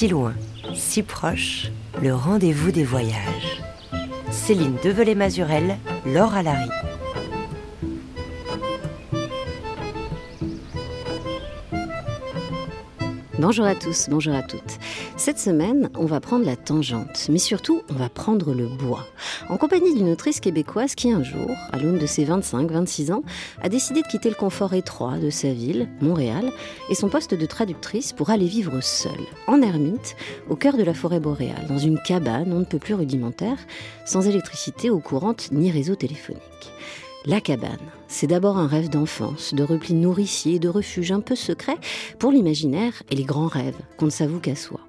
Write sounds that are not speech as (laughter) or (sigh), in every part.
Si loin, si proche, le rendez-vous des voyages. Céline Develay-Mazurel, Laure Alary. Bonjour à tous, bonjour à toutes. Cette semaine, on va prendre la tangente, mais surtout, on va prendre le bois. En compagnie d'une autrice québécoise qui, un jour, à l'aune de ses 25-26 ans, a décidé de quitter le confort étroit de sa ville, Montréal, et son poste de traductrice pour aller vivre seule, en ermite, au cœur de la forêt boréale, dans une cabane on ne peut plus rudimentaire, sans électricité eau courante ni réseau téléphonique. La cabane, c'est d'abord un rêve d'enfance, de repli nourricier, de refuge un peu secret pour l'imaginaire et les grands rêves qu'on ne s'avoue qu'à soi.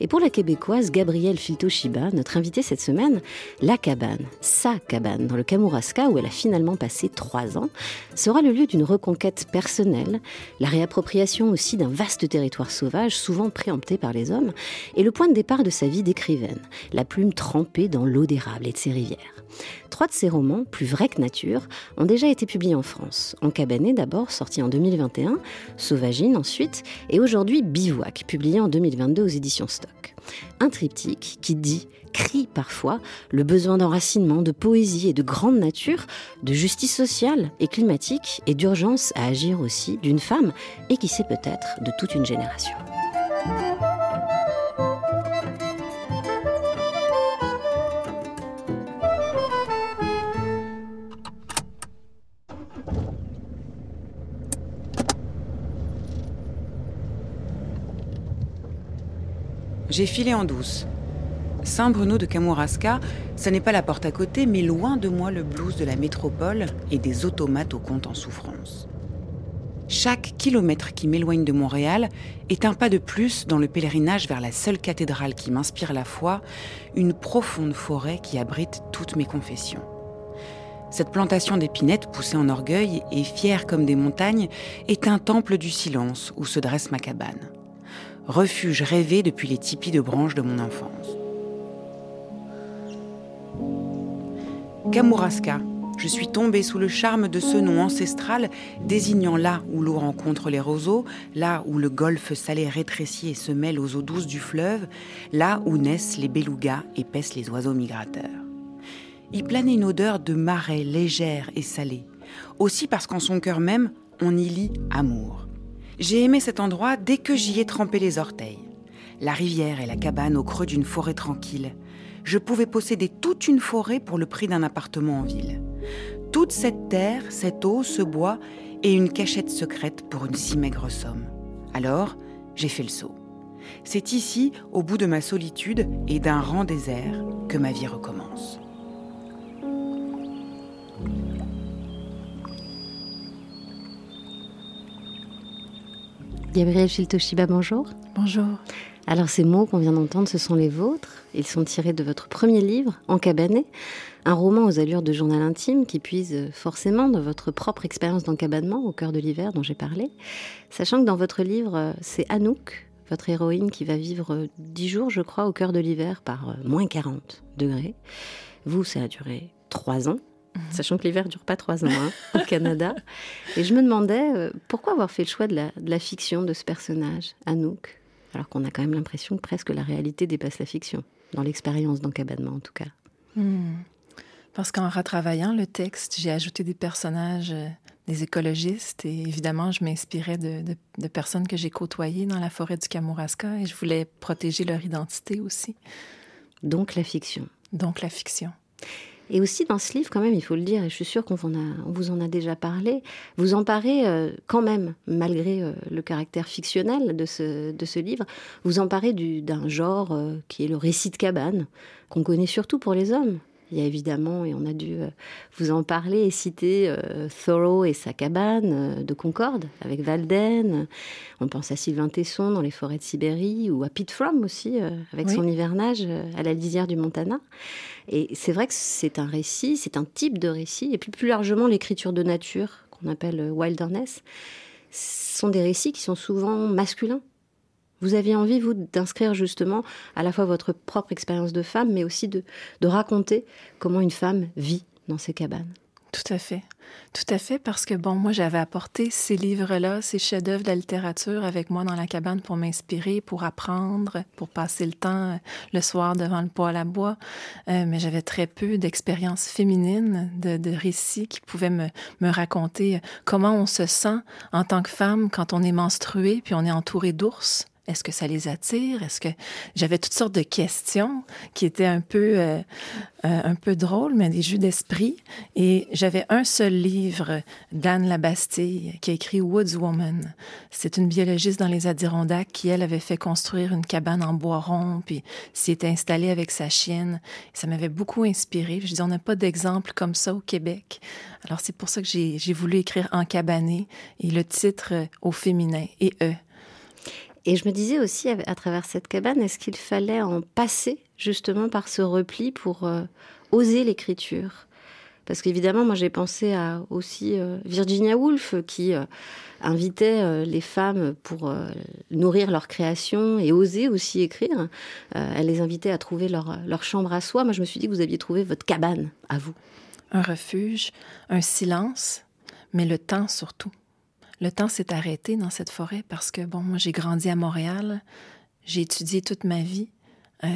Et pour la québécoise Gabrielle Filtoshiba, notre invitée cette semaine, la cabane, sa cabane dans le Kamouraska où elle a finalement passé trois ans, sera le lieu d'une reconquête personnelle, la réappropriation aussi d'un vaste territoire sauvage souvent préempté par les hommes, et le point de départ de sa vie d'écrivaine, la plume trempée dans l'eau d'érable et de ses rivières. Trois de ses romans, plus vrais que nature, ont déjà été publiés en France. En cabané d'abord, sorti en 2021, Sauvagine ensuite, et aujourd'hui Bivouac, publié en 2022 aux éditions Stock. Un triptyque qui dit, crie parfois, le besoin d'enracinement, de poésie et de grande nature, de justice sociale et climatique, et d'urgence à agir aussi d'une femme, et qui sait peut-être de toute une génération. J'ai filé en douce. Saint-Bruno de Kamouraska, ce n'est pas la porte à côté, mais loin de moi le blues de la métropole et des automates au compte en souffrance. Chaque kilomètre qui m'éloigne de Montréal est un pas de plus dans le pèlerinage vers la seule cathédrale qui m'inspire la foi, une profonde forêt qui abrite toutes mes confessions. Cette plantation d'épinettes poussée en orgueil et fière comme des montagnes est un temple du silence où se dresse ma cabane refuge rêvé depuis les tipis de branches de mon enfance. Kamouraska, je suis tombée sous le charme de ce nom ancestral désignant là où l'eau rencontre les roseaux, là où le golfe salé rétrécit et se mêle aux eaux douces du fleuve, là où naissent les belugas et paissent les oiseaux migrateurs. Y planait une odeur de marais légère et salée, aussi parce qu'en son cœur même, on y lit amour. J'ai aimé cet endroit dès que j'y ai trempé les orteils. La rivière et la cabane au creux d'une forêt tranquille. Je pouvais posséder toute une forêt pour le prix d'un appartement en ville. Toute cette terre, cette eau, ce bois et une cachette secrète pour une si maigre somme. Alors, j'ai fait le saut. C'est ici, au bout de ma solitude et d'un rang désert, que ma vie recommence. Gabrielle Filtoshiba, bonjour. Bonjour. Alors ces mots qu'on vient d'entendre, ce sont les vôtres. Ils sont tirés de votre premier livre, En cabané, un roman aux allures de journal intime qui puise forcément dans votre propre expérience d'encabanement au cœur de l'hiver dont j'ai parlé. Sachant que dans votre livre, c'est Anouk, votre héroïne, qui va vivre dix jours, je crois, au cœur de l'hiver par moins 40 degrés. Vous, ça a duré trois ans. (laughs) Sachant que l'hiver dure pas trois ans hein, au Canada. Et je me demandais euh, pourquoi avoir fait le choix de la, fiction de ce personnage, Anouk, alors qu'on a quand même l'impression que presque la réalité dépasse la fiction, dans l'expérience d'encabanement en tout cas. Hmm. Parce qu'en retravaillant le texte, j'ai ajouté des personnages, euh, des écologistes, et évidemment, je m'inspirais de, de, personnes que j'ai côtoyées dans la forêt du Kamouraska, et je voulais protéger leur identité aussi. Donc la fiction. Donc la fiction. Et aussi dans ce livre, quand même, il faut le dire, et je suis sûre qu'on vous en a déjà parlé, vous emparez euh, quand même, malgré euh, le caractère fictionnel de ce, livre, vous emparez d'un genre euh, qui est le récit de cabane, qu'on connaît surtout pour les hommes. Il y a évidemment, et on a dû vous en parler et citer Thoreau et sa cabane de Concorde avec Valden. On pense à Sylvain Tesson dans les forêts de Sibérie ou à Pete Fromm aussi avec son hivernage à la lisière du Montana. Et c'est vrai que c'est un récit, c'est un type de récit, et puis plus largement l'écriture de nature, qu'on appelle euh, wilderness, sont des récits qui sont souvent masculins. Vous aviez envie, vous, d'inscrire justement à la fois votre propre expérience de femme, mais aussi de, raconter comment une femme vit dans ces cabanes. Tout à fait. Tout à fait, parce que bon, moi, j'avais apporté ces livres-là, ces chefs-d'œuvre de la littérature avec moi dans la cabane pour m'inspirer, pour apprendre, pour passer le temps euh, le soir devant le poêle à bois. Euh, mais j'avais très peu d'expériences féminines, de, récits qui pouvaient me, me raconter euh, comment on se sent en tant que femme quand on est menstruée puis on est entouré d'ours. Est-ce que ça les attire? Est-ce que j'avais toutes sortes de questions qui étaient un peu, euh, euh, un peu drôles, mais des jeux d'esprit. Et j'avais un seul livre d'Anne Labastille qui a écrit Woods Woman. C'est une biologiste dans les Adirondacks qui, elle, avait fait construire une cabane en bois rond, puis s'y était installée avec sa chienne. Ça m'avait beaucoup inspiré. Je dis, on n'a pas d'exemple comme ça au Québec. Alors c'est pour ça que j'ai voulu écrire En cabané et le titre euh, au féminin et eux. Et je me disais aussi, à, travers cette cabane, est-ce qu'il fallait en passer justement par ce repli pour euh, oser l'écriture? Parce qu'évidemment, moi j'ai pensé à aussi euh, Virginia Woolf qui euh, invitait les femmes pour nourrir leur création et oser aussi écrire. elle les invitait à trouver leur, leur chambre à soi. Moi je me suis dit que vous aviez trouvé votre cabane à vous. Un refuge, un silence, mais le temps surtout le temps s'est arrêté dans cette forêt parce que, bon, moi, j'ai grandi à Montréal, j'ai étudié toute ma vie. Euh,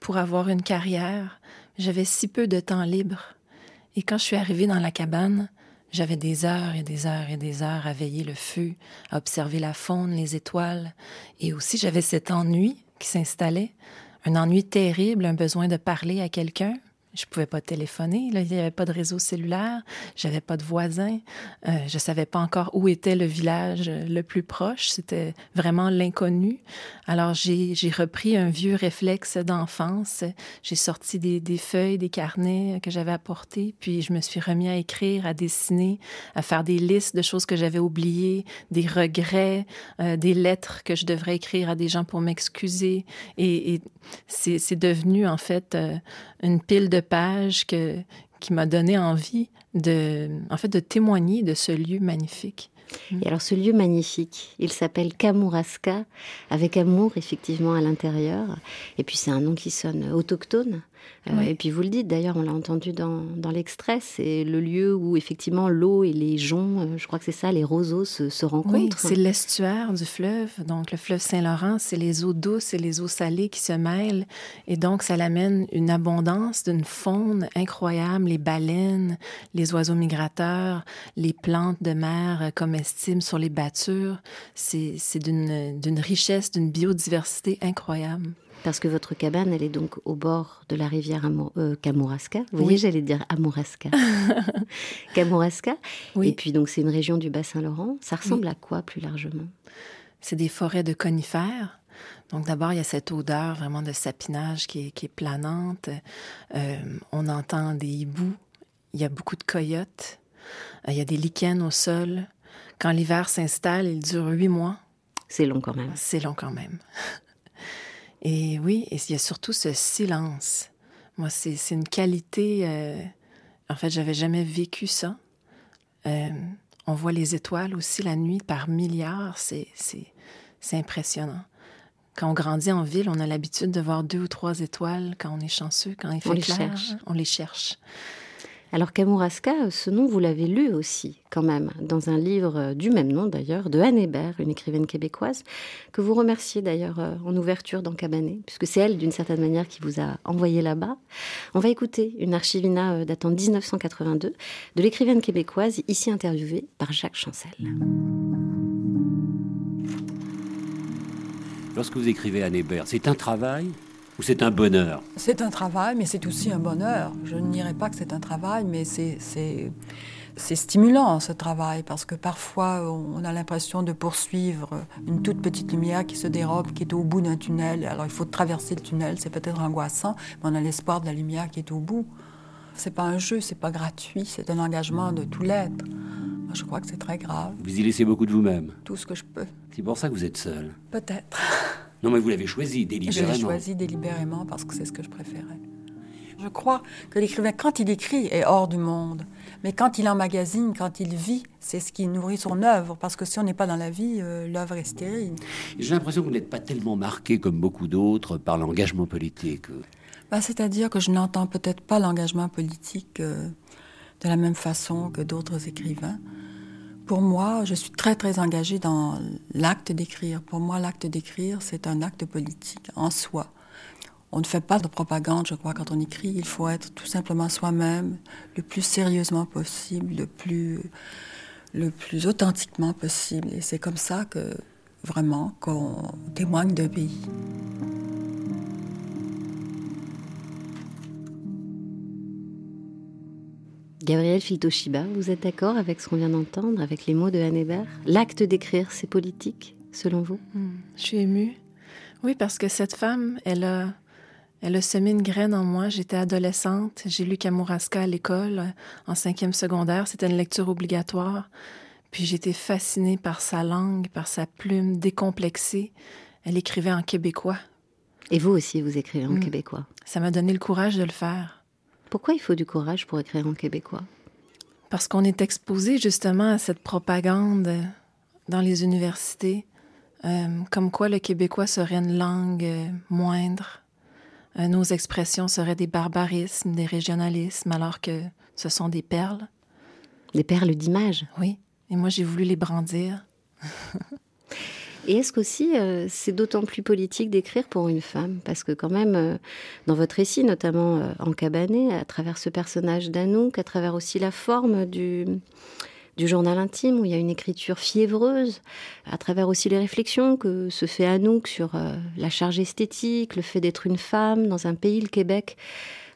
pour avoir une carrière, j'avais si peu de temps libre. Et quand je suis arrivée dans la cabane, j'avais des heures et des heures et des heures à veiller le feu, à observer la faune, les étoiles. Et aussi, j'avais cet ennui qui s'installait, un ennui terrible, un besoin de parler à quelqu'un, je pouvais pas téléphoner, il n'y avait pas de réseau cellulaire, j'avais pas de voisins, euh, je savais pas encore où était le village le plus proche, c'était vraiment l'inconnu. Alors j'ai repris un vieux réflexe d'enfance, j'ai sorti des, des, feuilles, des carnets que j'avais apportés, puis je me suis remis à écrire, à dessiner, à faire des listes de choses que j'avais oubliées, des regrets, euh, des lettres que je devrais écrire à des gens pour m'excuser, et, et c'est devenu en fait euh, une pile de pages que, qui m'a donné envie de, en fait, de témoigner de ce lieu magnifique. Et alors ce lieu magnifique, il s'appelle Kamouraska, avec amour effectivement à l'intérieur. Et puis c'est un nom qui sonne autochtone. Euh, et puis vous le dites, d'ailleurs, on l'a entendu dans, dans l'extrait, c'est le lieu où effectivement l'eau et les joncs, euh, je crois que c'est ça, les roseaux se, se rencontrent. Oui, c'est l'estuaire du fleuve. Donc le fleuve Saint-Laurent, c'est les eaux douces et les eaux salées qui se mêlent. Et donc ça l'amène une abondance d'une faune incroyable, les baleines, les oiseaux migrateurs, les plantes de mer comestibles sur les battures. C'est d'une richesse, d'une biodiversité incroyable. Parce que votre cabane, elle est donc au bord de la rivière Amor euh, Kamouraska. Vous voyez, j'allais dire Amouraska. (laughs) Kamouraska. Et puis, donc, c'est une région du Bas-Saint-Laurent. Ça ressemble à quoi, plus largement? C'est des forêts de conifères. Donc, d'abord, il y a cette odeur vraiment de sapinage qui est, qui est planante. Euh, on entend des hiboux. Il y a beaucoup de coyotes. Euh, il y a des lichens au sol. Quand l'hiver s'installe, il dure huit mois. C'est long quand même. C'est long quand même. Et oui, et il y a surtout ce silence. Moi, c'est une qualité. Euh, en fait, j'avais jamais vécu ça. Euh, on voit les étoiles aussi la nuit par milliards. C'est impressionnant. Quand on grandit en ville, on a l'habitude de voir deux ou trois étoiles quand on est chanceux, quand il fait on clair. Les cherche. On les cherche. Alors Kamouraska, ce nom, vous l'avez lu aussi, quand même, dans un livre du même nom d'ailleurs, de Anne Hébert, une écrivaine québécoise, que vous remerciez d'ailleurs euh, en ouverture dans Cabanet, puisque c'est elle, d'une certaine manière, qui vous a envoyé là-bas. On va écouter une archivina euh, datant de 1982 de l'écrivaine québécoise, ici interviewée par Jacques Chancel. Lorsque vous écrivez Anne Hébert, c'est un travail ou c'est un bonheur C'est un travail, mais c'est aussi un bonheur. Je ne dirais pas que c'est un travail, mais c'est c'est stimulant ce travail parce que parfois on a l'impression de poursuivre une toute petite lumière qui se dérobe, qui est au bout d'un tunnel. Alors il faut traverser le tunnel, c'est peut-être angoissant, mais on a l'espoir de la lumière qui est au bout. C'est pas un jeu, c'est pas gratuit, c'est un engagement de tout l'être. Je crois que c'est très grave. Vous y laissez beaucoup de vous-même Tout ce que je peux. C'est pour ça que vous êtes seul. Peut-être. (laughs) Non, mais vous l'avez choisi délibérément. Je l'ai choisi délibérément parce que c'est ce que je préférais. Je crois que l'écrivain, quand il écrit, est hors du monde. Mais quand il emmagasine, quand il vit, c'est ce qui nourrit son œuvre. Parce que si on n'est pas dans la vie, euh, l'œuvre est stérile. J'ai l'impression que vous n'êtes pas tellement marqué comme beaucoup d'autres par l'engagement politique. Bah, C'est-à-dire que je n'entends peut-être pas l'engagement politique. Euh, de la même façon que d'autres écrivains. Pour moi, je suis très très engagée dans l'acte d'écrire. Pour moi, l'acte d'écrire, c'est un acte politique en soi. On ne fait pas de propagande, je crois, quand on écrit. Il faut être tout simplement soi-même, le plus sérieusement possible, le plus, le plus authentiquement possible. Et c'est comme ça que, vraiment, qu'on témoigne d'un pays. Gabriel Filtoshiba, vous êtes d'accord avec ce qu'on vient d'entendre, avec les mots de Anne Hébert? L'acte d'écrire, c'est politique, selon vous? Hmm, Je suis émue. Oui, parce que cette femme, elle a, elle a semé une graine en moi. J'étais adolescente, j'ai lu Kamouraska à l'école, en cinquième secondaire. C'était une lecture obligatoire. Puis j'étais fascinée par sa langue, par sa plume décomplexée. Elle écrivait en québécois. Et vous aussi, vous écrivez en hmm. québécois? Ça m'a donné le courage de le faire. Pourquoi il faut du courage pour écrire en québécois? Parce qu'on est exposé justement à cette propagande dans les universités, euh, comme quoi le québécois serait une langue euh, moindre. Euh, nos expressions seraient des barbarismes, des régionalismes, alors que ce sont des perles. Des perles d'image Oui, et moi j'ai voulu les brandir. (laughs) Et est-ce qu'aussi euh, c'est d'autant plus politique d'écrire pour une femme? Parce que quand même, euh, dans votre récit, notamment euh, en Cabanet, à travers ce personnage d'Anouk, à travers aussi la forme du, du journal intime, où il y a une écriture fiévreuse, à travers aussi les réflexions que se fait Anouk sur la charge esthétique, le fait d'être une femme dans un pays, le Québec,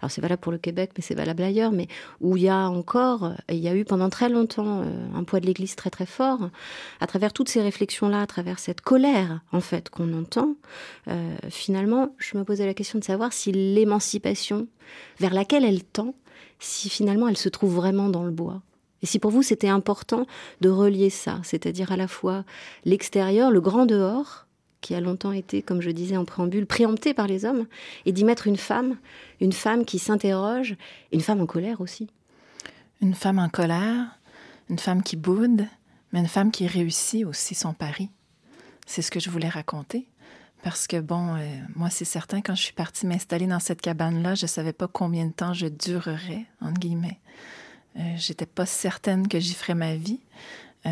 alors c'est valable pour le Québec, mais c'est valable ailleurs, mais où il y a encore, il y a eu pendant très longtemps euh, un poids de l'Église très très fort, à travers toutes ces réflexions-là, à travers cette colère en fait qu'on entend, euh, finalement, je me posais la question de savoir si l'émancipation vers laquelle elle tend, si finalement elle se trouve vraiment dans le bois. Et si pour vous c'était important de relier ça, c'est-à-dire à la fois l'extérieur, le grand dehors, qui a longtemps été, comme je disais en préambule, préempté par les hommes, et d'y mettre une femme, une femme qui s'interroge, une femme en colère aussi. Une femme en colère, une femme qui boude, mais une femme qui réussit aussi son pari. C'est ce que je voulais raconter. Parce que, bon, euh, moi, c'est certain, quand je suis partie m'installer dans cette cabane-là, je ne savais pas combien de temps je durerais, entre guillemets. Euh, J'étais pas certaine que j'y ferais ma vie. Euh,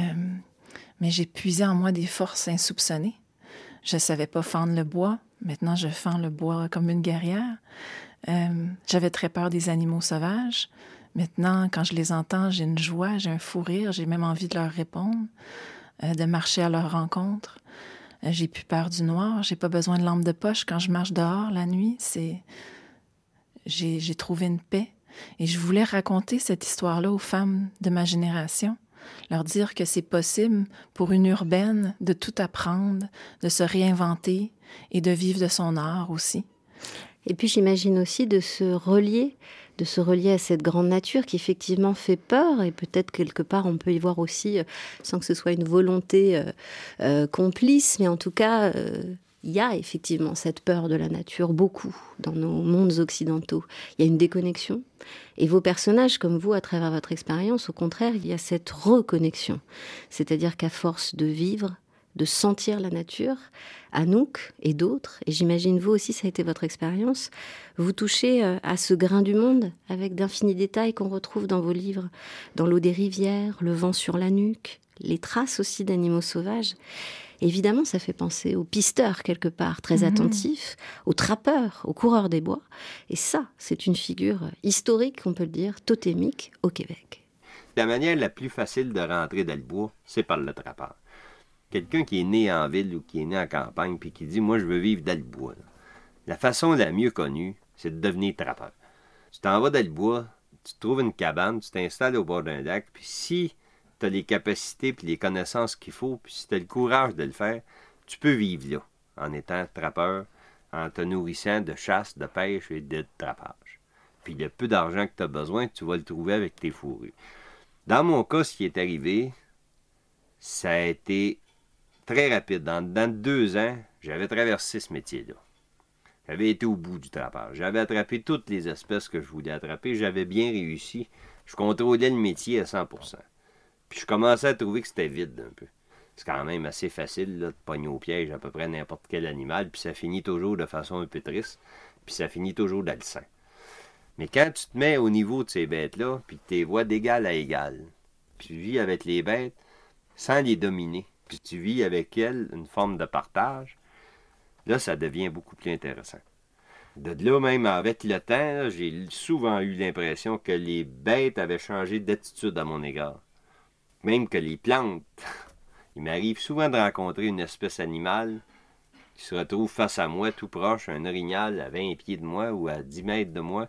mais j'ai puisé en moi des forces insoupçonnées. Je savais pas fendre le bois. Maintenant, je fends le bois comme une guerrière. Euh, j'avais très peur des animaux sauvages. Maintenant, quand je les entends, j'ai une joie, j'ai un fou rire, j'ai même envie de leur répondre, euh, de marcher à leur rencontre. Euh, j'ai plus peur du noir, j'ai pas besoin de lampe de poche quand je marche dehors la nuit. C'est, j'ai trouvé une paix. Et je voulais raconter cette histoire-là aux femmes de ma génération leur dire que c'est possible pour une urbaine de tout apprendre, de se réinventer et de vivre de son art aussi. Et puis j'imagine aussi de se relier, de se relier à cette grande nature qui effectivement fait peur et peut-être quelque part on peut y voir aussi, euh, sans que ce soit une volonté euh, euh, complice, mais en tout cas il y a effectivement cette peur de la nature beaucoup dans nos mondes occidentaux. Il y a une déconnexion. Et vos personnages, comme vous, à travers votre expérience, au contraire, il y a cette reconnexion. C'est-à-dire qu'à force de vivre, de sentir la nature, Anouk et d'autres, et j'imagine vous aussi, ça a été votre expérience, vous touchez euh, à ce grain du monde avec d'infinis détails qu'on retrouve dans vos livres, dans l'eau des rivières, le vent sur la nuque, les traces aussi d'animaux sauvages. Évidemment, ça fait penser aux pisteurs quelque part, très mhm. attentifs, aux trappeurs, aux coureurs des bois. Et ça, c'est une figure historique, on peut le dire, totémique au Québec. La manière la plus facile de rentrer dans le bois, c'est par le trappeur. Quelqu'un qui est né en ville ou qui est né en campagne puis qui dit Moi, je veux vivre dans le bois. La façon la mieux connue, c'est de devenir trappeur. Tu t'en vas dans le bois, tu trouves une cabane, tu t'installes au bord d'un lac, puis si tu as les capacités puis les connaissances qu'il faut, puis si tu as le courage de le faire, tu peux vivre là, en étant trappeur, en te nourrissant de chasse, de pêche et de trappage. Puis le peu d'argent que tu as besoin, tu vas le trouver avec tes fourrures. Dans mon cas, ce qui est arrivé, ça a été très rapide. Dans, deux ans, j'avais traversé ce métier-là. J'avais été au bout du trappage. J'avais attrapé toutes les espèces que je voulais attraper. J'avais bien réussi. Je contrôlais le métier à 100 puis je commençais à trouver que c'était vide un peu. C'est quand même assez facile de pogner au piège à peu près n'importe quel animal, puis ça finit toujours de façon un peu triste, puis ça finit toujours sang. Mais quand tu te mets au niveau de ces bêtes-là, puis que tu les vois d'égal à égal, puis tu vis avec les bêtes sans les dominer, puis tu vis avec elles une forme de partage, là, ça devient beaucoup plus intéressant. De là même, avec le temps, j'ai souvent eu l'impression que les bêtes avaient changé d'attitude à mon égard. Même que les plantes. (laughs) Il m'arrive souvent de rencontrer une espèce animale qui se retrouve face à moi, tout proche, un orignal à 20 pieds de moi ou à 10 mètres de moi,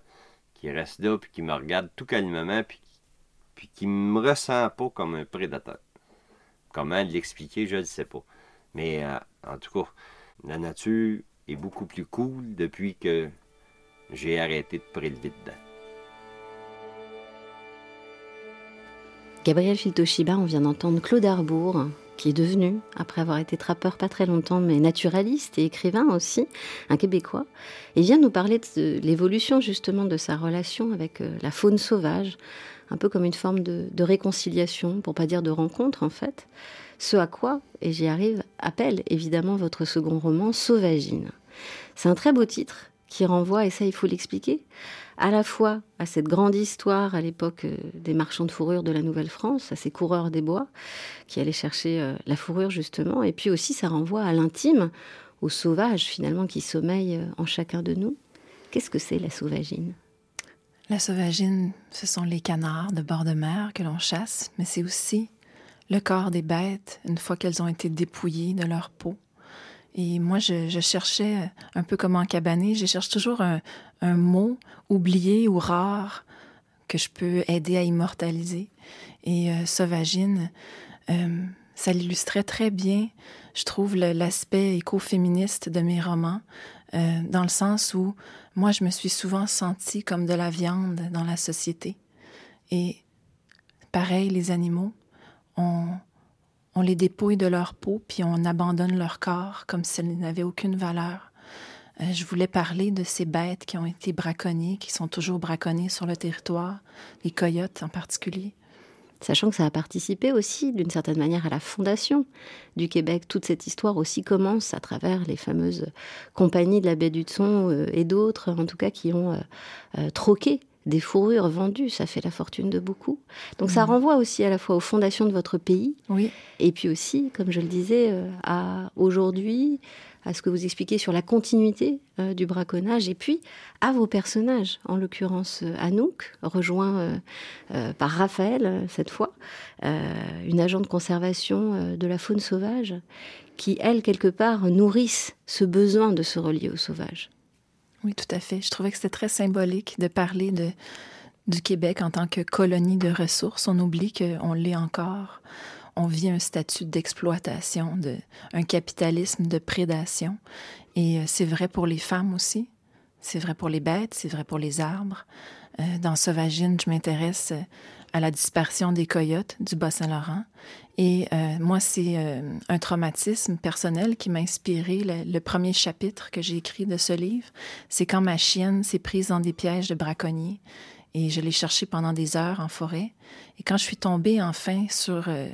qui reste là, puis qui me regarde tout calmement, puis, puis qui me ressent pas comme un prédateur. Comment l'expliquer, je ne sais pas. Mais euh, en tout cas, la nature est beaucoup plus cool depuis que j'ai arrêté de prélever dedans. Gabriel Filtoshiba, on vient d'entendre Claude Arbour, qui est devenu, après avoir été trappeur pas très longtemps, mais naturaliste et écrivain aussi, un Québécois. Il vient nous parler de l'évolution justement de sa relation avec euh, la faune sauvage, un peu comme une forme de, de réconciliation, pour pas dire de rencontre en fait. Ce à quoi, et j'y arrive, appelle évidemment votre second roman, Sauvagine. C'est un très beau titre qui renvoie, et ça il faut l'expliquer, à la fois à cette grande histoire à l'époque euh, des marchands de fourrure de la Nouvelle-France, à ces coureurs des bois qui allaient chercher euh, la fourrure justement, et puis aussi ça renvoie à l'intime, au sauvage finalement qui sommeille euh, en chacun de nous. Qu'est-ce que c'est la sauvagine? La sauvagine, ce sont les canards de bord de mer que l'on chasse, mais c'est aussi le corps des bêtes une fois qu'elles ont été dépouillées de leur peau. Et moi, je, je, cherchais, un peu comme en cabané, je cherche toujours un, un, mot oublié ou rare que je peux aider à immortaliser. Et euh, sauvagine, euh, ça l'illustrait très bien, je trouve, l'aspect écoféministe de mes romans, euh, dans le sens où moi, je me suis souvent sentie comme de la viande dans la société. Et pareil, les animaux, on, on les dépouille de leur peau, puis on abandonne leur corps comme s'ils n'avaient aucune valeur. Euh, je voulais parler de ces bêtes qui ont été braconnées, qui sont toujours braconnées sur le territoire, les coyotes en particulier. Sachant que ça a participé aussi d'une certaine manière à la fondation du Québec. Toute cette histoire aussi commence à travers les fameuses compagnies de la baie du euh, et d'autres, en tout cas, qui ont euh, troqué des fourrures vendues, ça fait la fortune de beaucoup. Donc ça mmh. renvoie aussi à la fois aux fondations de votre pays, oui. et puis aussi, comme je le disais, euh, à aujourd'hui, à ce que vous expliquez sur la continuité euh, du braconnage, et puis à vos personnages, en l'occurrence euh, Anouk, rejoint euh, par Raphaël cette fois, une agent de conservation de la faune sauvage, qui, elle, quelque part, nourrissent ce besoin de se relier au sauvage. Oui, tout à fait. Je trouvais que c'était très symbolique de parler de, du Québec en tant que colonie de ressources. On oublie qu'on l'est encore. On vit un statut d'exploitation, de, un capitalisme de prédation. Et euh, c'est vrai pour les femmes aussi. C'est vrai pour les bêtes, c'est vrai pour les arbres. Euh, dans Sauvagine, je m'intéresse à la disparition des coyotes du Bas-Saint-Laurent. Et euh, moi, c'est euh, un traumatisme personnel qui m'a inspiré le, le, premier chapitre que j'ai écrit de ce livre. C'est quand ma chienne s'est prise dans des pièges de braconniers et je l'ai cherchée pendant des heures en forêt. Et quand je suis tombée enfin sur, euh,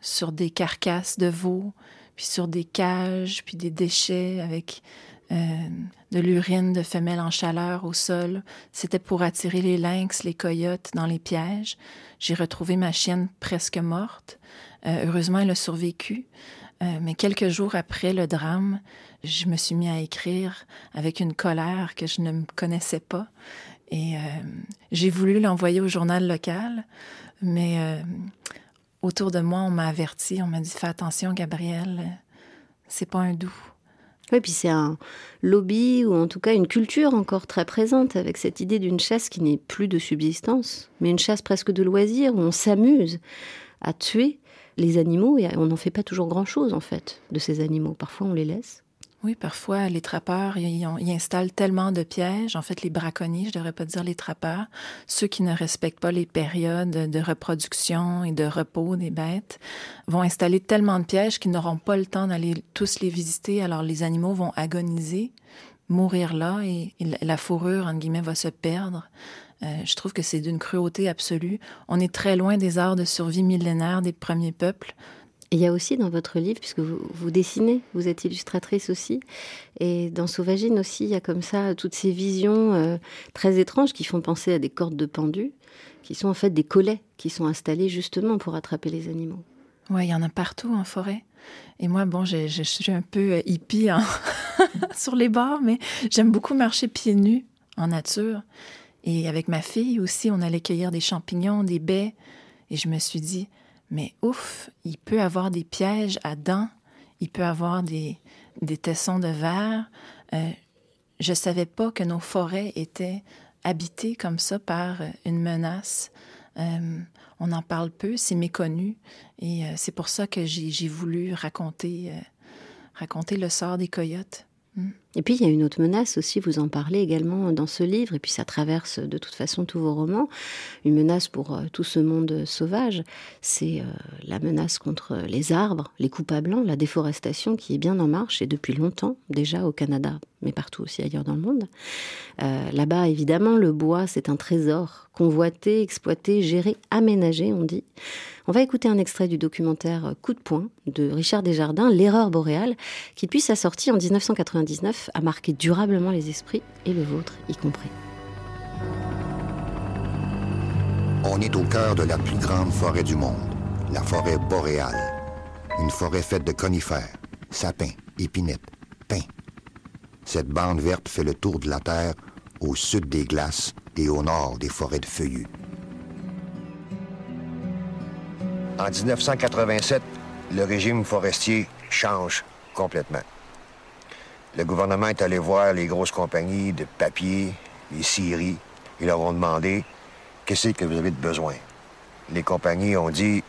sur des carcasses de veaux, puis sur des cages, puis des déchets avec euh, de l'urine de femelles en chaleur au sol. C'était pour attirer les lynx, les coyotes dans les pièges. J'ai retrouvé ma chienne presque morte. Euh, heureusement, elle a survécu. Euh, mais quelques jours après le drame, je me suis mis à écrire avec une colère que je ne me connaissais pas. Et j'ai voulu l'envoyer au journal local, mais autour de moi, on m'a averti, on m'a dit fais attention, Gabriel, c'est pas un doux. Oui, puis c'est un lobby ou en tout cas une culture encore très présente avec cette idée d'une chasse qui n'est plus de subsistance, mais une chasse presque de loisir où on s'amuse à tuer les animaux et on n'en fait pas toujours grand-chose en fait de ces animaux. Parfois on les laisse. Oui, parfois, les trappeurs, ils, installent tellement de pièges. En fait, les braconniers, je devrais pas dire les trappeurs, ceux qui ne respectent pas les périodes de reproduction et de repos des bêtes, vont installer tellement de pièges qu'ils n'auront pas le temps d'aller tous les visiter. Alors, les animaux vont agoniser, mourir là et, et la fourrure, entre guillemets, va se perdre. Euh, je trouve que c'est d'une cruauté absolue. On est très loin des arts de survie millénaires des premiers peuples Et il y a aussi dans votre livre, puisque vous, vous, dessinez, vous êtes illustratrice aussi, et dans Sauvagine aussi, il y a comme ça toutes ces visions euh, très étranges qui font penser à des cordes de pendu, qui sont en fait des collets qui sont installés justement pour attraper les animaux. Oui, il y en a partout en forêt. Et moi, bon, je, je suis un peu euh, hippie hein, (laughs) sur les bords, mais j'aime beaucoup marcher pieds nus en nature. Et avec ma fille aussi, on allait cueillir des champignons, des baies. Et je me suis dit, mais ouf, il peut avoir des pièges à dents, il peut avoir des, des tessons de verre. Euh, je ne savais pas que nos forêts étaient habitées comme ça par une menace. Euh, on n'en parle peu, c'est méconnu. Et euh, c'est pour ça que j'ai voulu raconter, raconter le sort des coyotes. Mm. Et puis il y a une autre menace aussi, vous en parlez également dans ce livre, et puis ça traverse de toute façon tous vos romans, une menace pour euh, tout ce monde sauvage, c'est euh, la menace contre les arbres, les coupes à blanc, la déforestation qui est bien en marche, et depuis longtemps déjà au Canada, mais partout aussi ailleurs dans le monde. Euh, là-bas, évidemment, le bois, c'est un trésor, convoité, exploité, géré, aménagé, on dit. On va écouter un extrait du documentaire Coup de poing de Richard Desjardins, L'erreur boréale, qui depuis sa sortie en 1999 a marqué durablement les esprits, et le vôtre y compris. On est au cœur de la plus grande forêt du monde, la forêt boréale. Une forêt faite de conifères, sapins, épinettes, pins. Cette bande verte fait le tour de la Terre au sud des glaces et au nord des forêts de feuillus. En 1987, le régime forestier change complètement. Le gouvernement est allé voir les grosses compagnies de papier, les scieries. Ils leur ont demandé qu'est-ce que vous avez de besoin? Les compagnies ont dit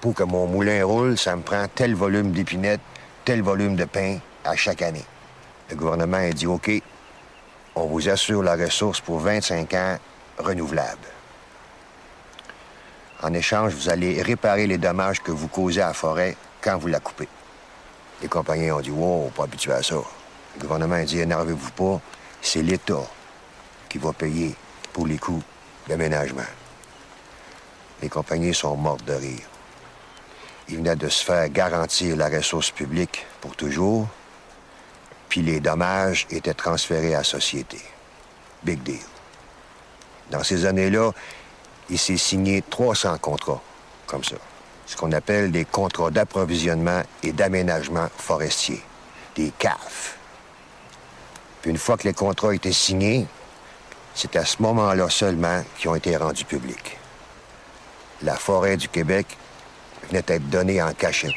pour que mon moulin roule, ça me prend tel volume d'épinettes, tel volume de pain à chaque année. Le gouvernement a dit OK, on vous assure la ressource pour 25 ans renouvelable. En échange, vous allez réparer les dommages que vous causez à la forêt quand vous la coupez. Les compagnies ont dit Wow, pas habitué à ça. Le gouvernement a dit Énervez-vous pas, c'est l'État qui va payer pour les coûts d'aménagement. Les compagnies sont mortes de rire. Ils venaient de se faire garantir la ressource publique pour toujours, puis les dommages étaient transférés à la société. Big deal. Dans ces années-là, il s'est signé 300 contrats comme ça. Ce qu'on appelle des contrats d'approvisionnement et d'aménagement forestier, des CAF. Puis une fois que les contrats étaient signés, c'est à ce moment-là seulement qu'ils ont été rendus publics. La forêt du Québec venait d'être donnée en cachet.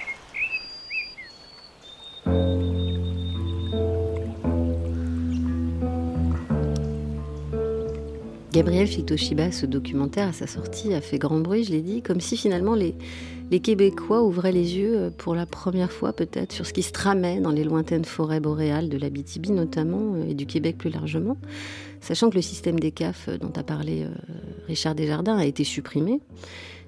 Gabriel Fitoshiba, ce documentaire à sa sortie a fait grand bruit, je l'ai dit, comme si finalement les, les Québécois ouvraient les yeux euh, pour la première fois peut-être sur ce qui se tramait dans les lointaines forêts boréales de l'Abitibi notamment euh, et du Québec plus largement, sachant que le système des CAF euh, dont a parlé Richard Desjardins a été supprimé.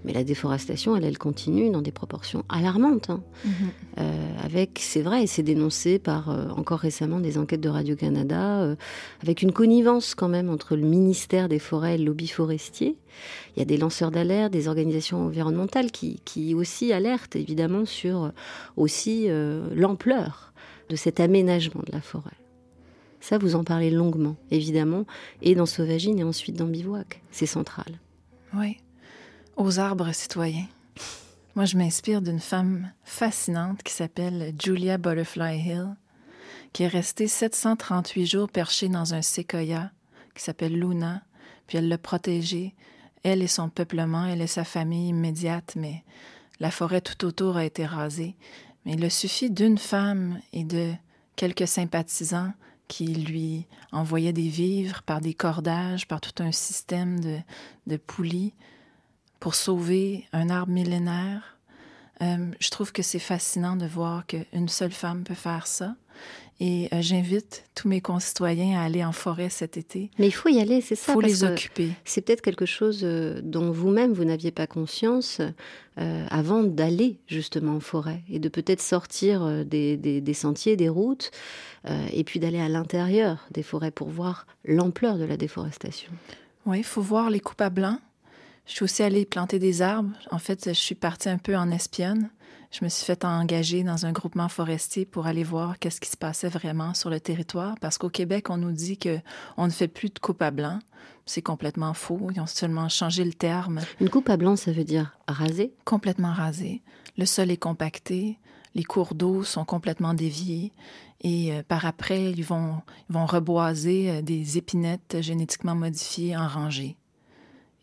Mais la déforestation, elle, elle continue dans des proportions alarmantes. Hein. Mhm. Euh, avec, c'est vrai, et c'est dénoncé par euh, encore récemment des enquêtes de Radio-Canada, euh, avec une connivence quand même entre le ministère des Forêts et le lobby forestier. Il y a des lanceurs d'alerte, des organisations environnementales qui, qui aussi alertent évidemment sur aussi l'ampleur de cet aménagement de la forêt. Ça, vous en parlez longuement, évidemment, et dans Sauvagine et ensuite dans Bivouac. C'est central. Oui aux arbres citoyens. Moi, je m'inspire d'une femme fascinante qui s'appelle Julia Butterfly Hill, qui est restée 738 jours perchée dans un séquoia qui s'appelle Luna, puis elle l'a protégée, elle et son peuplement, elle et sa famille immédiate, mais la forêt tout autour a été rasée. Mais il suffit d'une femme et de quelques sympathisants qui lui envoyaient des vivres par des cordages, par tout un système de, de poulies pour sauver un arbre millénaire. Euh, je trouve que c'est fascinant de voir qu'une seule femme peut faire ça. Et euh, j'invite tous mes concitoyens à aller en forêt cet été. Mais il faut y aller, c'est ça. Il faut les occuper. C'est peut-être quelque chose euh, dont vous-même, vous, n'aviez pas conscience avant d'aller justement en forêt et de peut-être sortir des, des, sentiers, des routes, et puis d'aller à l'intérieur des forêts pour voir l'ampleur de la déforestation. Oui, il faut voir les coupes à blanc je suis aussi allée planter des arbres. En fait, je suis partie un peu en espionne. je me suis fait engager dans un groupement forestier pour aller voir qu'est-ce qui se passait vraiment sur le territoire, parce qu'au Québec, on nous dit que on ne fait plus de coupe à blanc. C'est complètement faux. Ils ont seulement changé le terme. Une coupe à blanc, ça veut dire rasé? Complètement rasé. Le sol est compacté, les cours d'eau sont complètement déviés et euh, par après, ils vont, ils vont reboiser euh, des épinettes génétiquement modifiées en rangées.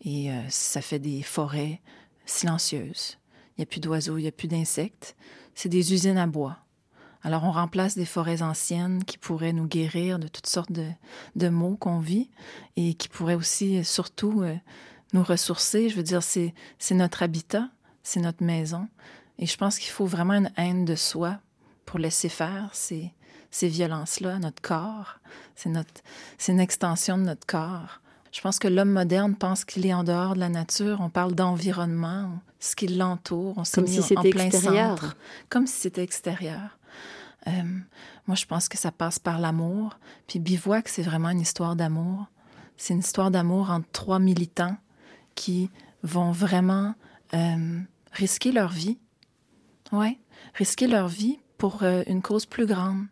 Et euh, ça fait des forêts silencieuses. Il n'y a plus d'oiseaux, il n'y a plus d'insectes. C'est des usines à bois. Alors on remplace des forêts anciennes qui pourraient nous guérir de toutes sortes de, maux qu'on vit et qui pourraient aussi surtout nous ressourcer. Je veux dire, c'est notre habitat, c'est notre maison. Et je pense qu'il faut vraiment une haine de soi pour laisser faire ces, ces violences-là, notre corps. C'est une extension de notre corps. Je pense que l'homme moderne pense qu'il est en dehors de la nature. On parle d'environnement, ce qui l'entoure. On comme si c'était extérieur. Centre, comme si c'était extérieur. Euh, moi, je pense que ça passe par l'amour. Puis Bivouac, c'est vraiment une histoire d'amour. C'est une histoire d'amour entre trois militants qui vont vraiment euh, risquer leur vie. Ouais, risquer leur vie pour euh, une cause plus grande.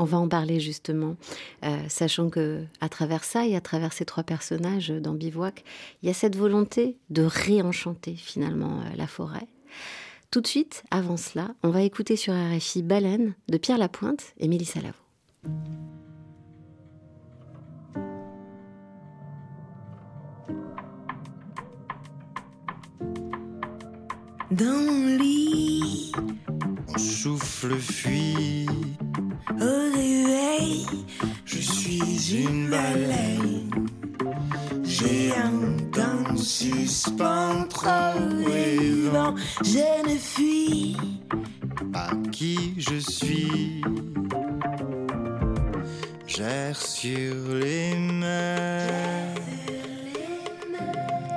On va en parler justement, euh, sachant que à travers ça et à travers ces trois personnages dans Bivouac, il y a cette volonté de réenchanter finalement euh, la forêt. Tout de suite, avant cela, on va écouter sur RFI Baleine de Pierre Lapointe et Mélissa Lavo. Dans mon mon souffle fuit au réveil, je suis une baleine. J'ai un temps suspens vivant. Je ne fuis pas qui je suis. J'erre sur les mains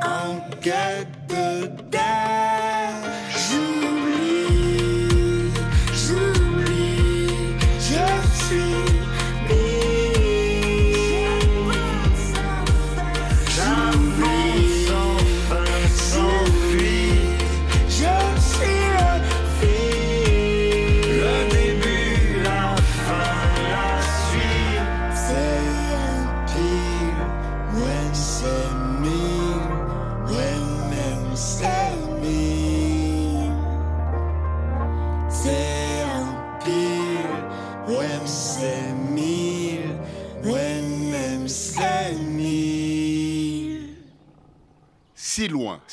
en quête Si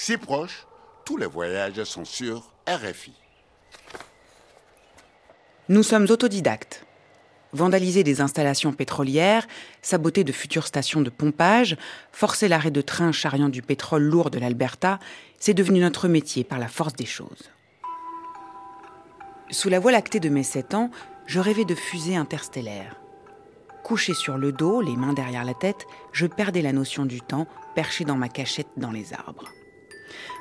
si proche, tous les voyages sont sur RFI. Nous sommes autodidactes. Vandaliser des installations pétrolières, saboter de futures stations de pompage, forcer l'arrêt de trains charriant du pétrole lourd de l'Alberta, c'est devenu notre métier par la force des choses. Sous la voie lactée de mes sept ans, je rêvais de fusées interstellaires. Couché sur le dos, les mains derrière la tête, je perdais la notion du temps, perché dans ma cachette dans les arbres.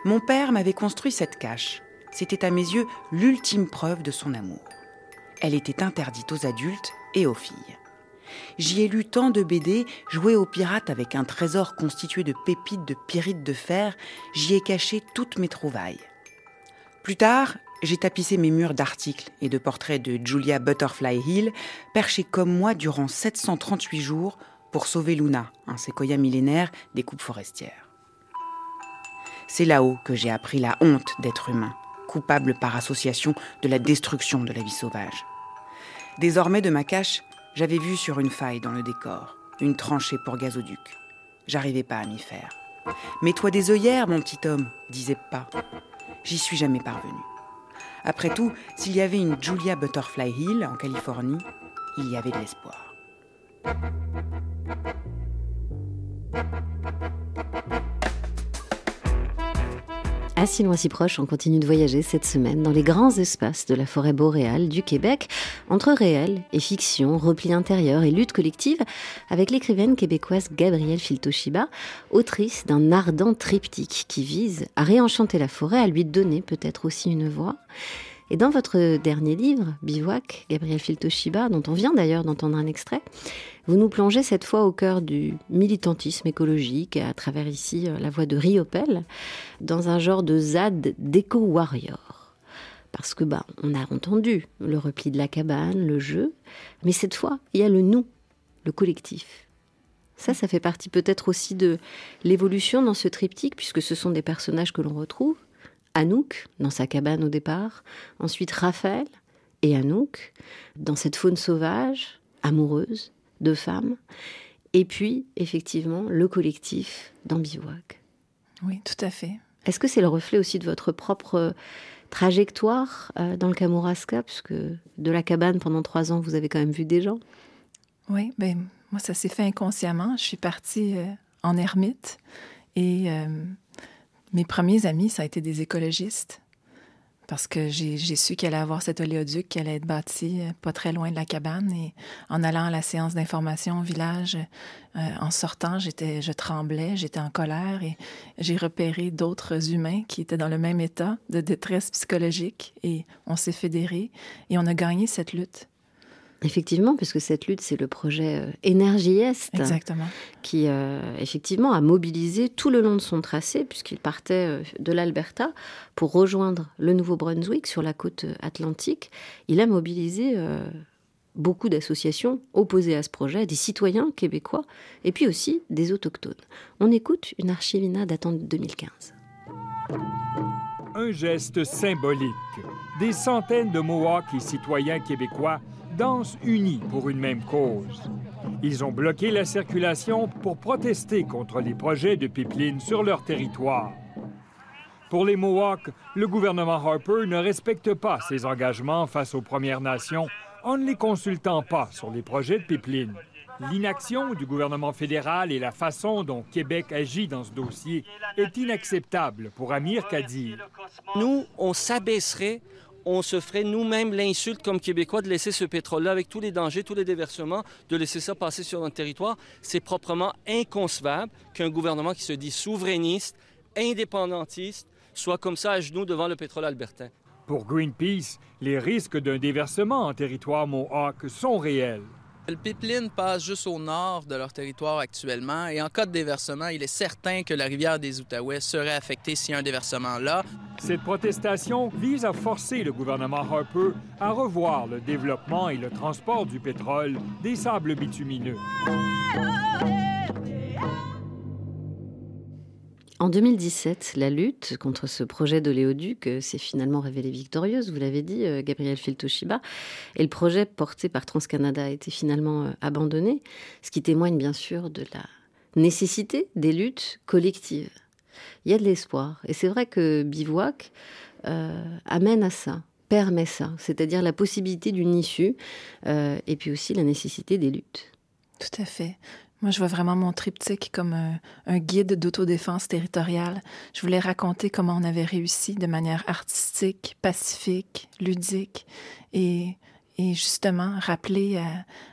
Mon père m'avait construit cette cache. C'était à mes yeux l'ultime preuve de son amour. Elle était interdite aux adultes et aux filles. J'y ai lu tant de BD, joué aux pirates avec un trésor constitué de pépites de pyrites de fer, j'y ai caché toutes mes trouvailles. Plus tard, j'ai tapissé mes murs d'articles et de portraits de Julia Butterfly Hill, perchée comme moi durant 738 jours pour sauver Luna, un séquoia millénaire des coupes forestières. C'est là-haut que j'ai appris la honte d'être humain, coupable par association de la destruction de la vie sauvage. Désormais de ma cache, j'avais vu sur une faille dans le décor, une tranchée pour gazoduc. J'arrivais pas à m'y faire. Mets-toi des œillères, mon petit homme, disait pas. J'y suis jamais parvenu. Après tout, s'il y avait une Julia Butterfly Hill en Californie, il y avait de l'espoir. Si loin si proche, on continue de voyager cette semaine dans les grands espaces de la forêt boréale du Québec, entre réel et fiction, repli intérieur et lutte collective, avec l'écrivaine québécoise Gabrielle Filtoshiba, autrice d'un ardent triptyque qui vise à réenchanter la forêt, à lui donner peut-être aussi une voix. Et dans votre dernier livre, Bivouac, Gabriel Filtoshiba, dont on vient d'ailleurs d'entendre un extrait, vous nous plongez cette fois au cœur du militantisme écologique, à travers ici euh, la voix de Riopel, dans un genre de ZAD d'éco-warrior. parce que bah, on a entendu le repli de la cabane, le jeu, mais cette fois, il y a le nous, le collectif. Ça, ça fait partie peut-être aussi de l'évolution dans ce triptyque, puisque ce sont des personnages que l'on retrouve. Anouk, dans sa cabane au départ, ensuite Raphaël et Anouk, dans cette faune sauvage, amoureuse, de femmes, et puis, effectivement, le collectif dans Bivouac. Oui, tout à fait. Est-ce que c'est le reflet aussi de votre propre trajectoire euh, dans le Kamouraska, puisque de la cabane pendant trois ans, vous avez quand même vu des gens Oui, ben moi, ça s'est fait inconsciemment. Je suis partie euh, en ermite et euh, mes premiers amis, ça a été des écologistes parce que j'ai su qu'elle allait avoir cet oléoduc qui allait être bâti euh, pas très loin de la cabane. Et en allant à la séance d'information au village, euh, en sortant, j'étais, je tremblais, j'étais en colère et j'ai repéré d'autres humains qui étaient dans le même état de détresse psychologique et on s'est fédérés et on a gagné cette lutte. Effectivement, puisque cette lutte, c'est le projet euh, Énergie Est. Exactement. Qui, euh, effectivement, a mobilisé tout le long de son tracé, puisqu'il partait euh, de l'Alberta pour rejoindre le Nouveau-Brunswick sur la côte atlantique. Il a mobilisé beaucoup d'associations opposées à ce projet, des citoyens québécois et puis aussi des autochtones. On écoute une archivina datant de 2015. Un geste symbolique. Des centaines de Mohawks et citoyens québécois unis pour une même cause. Ils ont bloqué la circulation pour protester contre les projets de pipeline sur leur territoire. Pour les Mohawks, le gouvernement Harper ne respecte pas ses engagements face aux Premières Nations en ne les consultant pas sur les projets de pipeline. L'inaction du gouvernement fédéral et la façon dont Québec agit dans ce dossier est inacceptable pour Amir Kadir. Nous, on s'abaisserait on se ferait nous-mêmes l'insulte comme Québécois de laisser ce pétrole-là avec tous les dangers, tous les déversements, de laisser ça passer sur notre territoire. C'est proprement inconcevable qu'un gouvernement qui se dit souverainiste, indépendantiste, soit comme ça à genoux devant le pétrole albertain. Pour Greenpeace, les risques d'un déversement en territoire Mohawk sont réels. Le pipeline passe juste au nord de leur territoire actuellement et en cas de déversement, il est certain que la rivière des Outaouais serait affectée s'il y a un déversement là. Cette protestation vise à forcer le gouvernement Harper à revoir le développement et le transport du pétrole des sables bitumineux. En 2017, la lutte contre ce projet d'oléoduc euh, s'est finalement révélée victorieuse, vous l'avez dit, euh, Gabriel Filtoshiba, et le projet porté par TransCanada a été finalement euh, abandonné, ce qui témoigne bien sûr de la nécessité des luttes collectives. Il y a de l'espoir, et c'est vrai que Bivouac amène à ça, permet ça, c'est-à-dire la possibilité d'une issue, et puis aussi la nécessité des luttes. Tout à fait. Moi, je vois vraiment mon triptyque comme un, guide d'autodéfense territoriale. Je voulais raconter comment on avait réussi de manière artistique, pacifique, ludique et, justement rappeler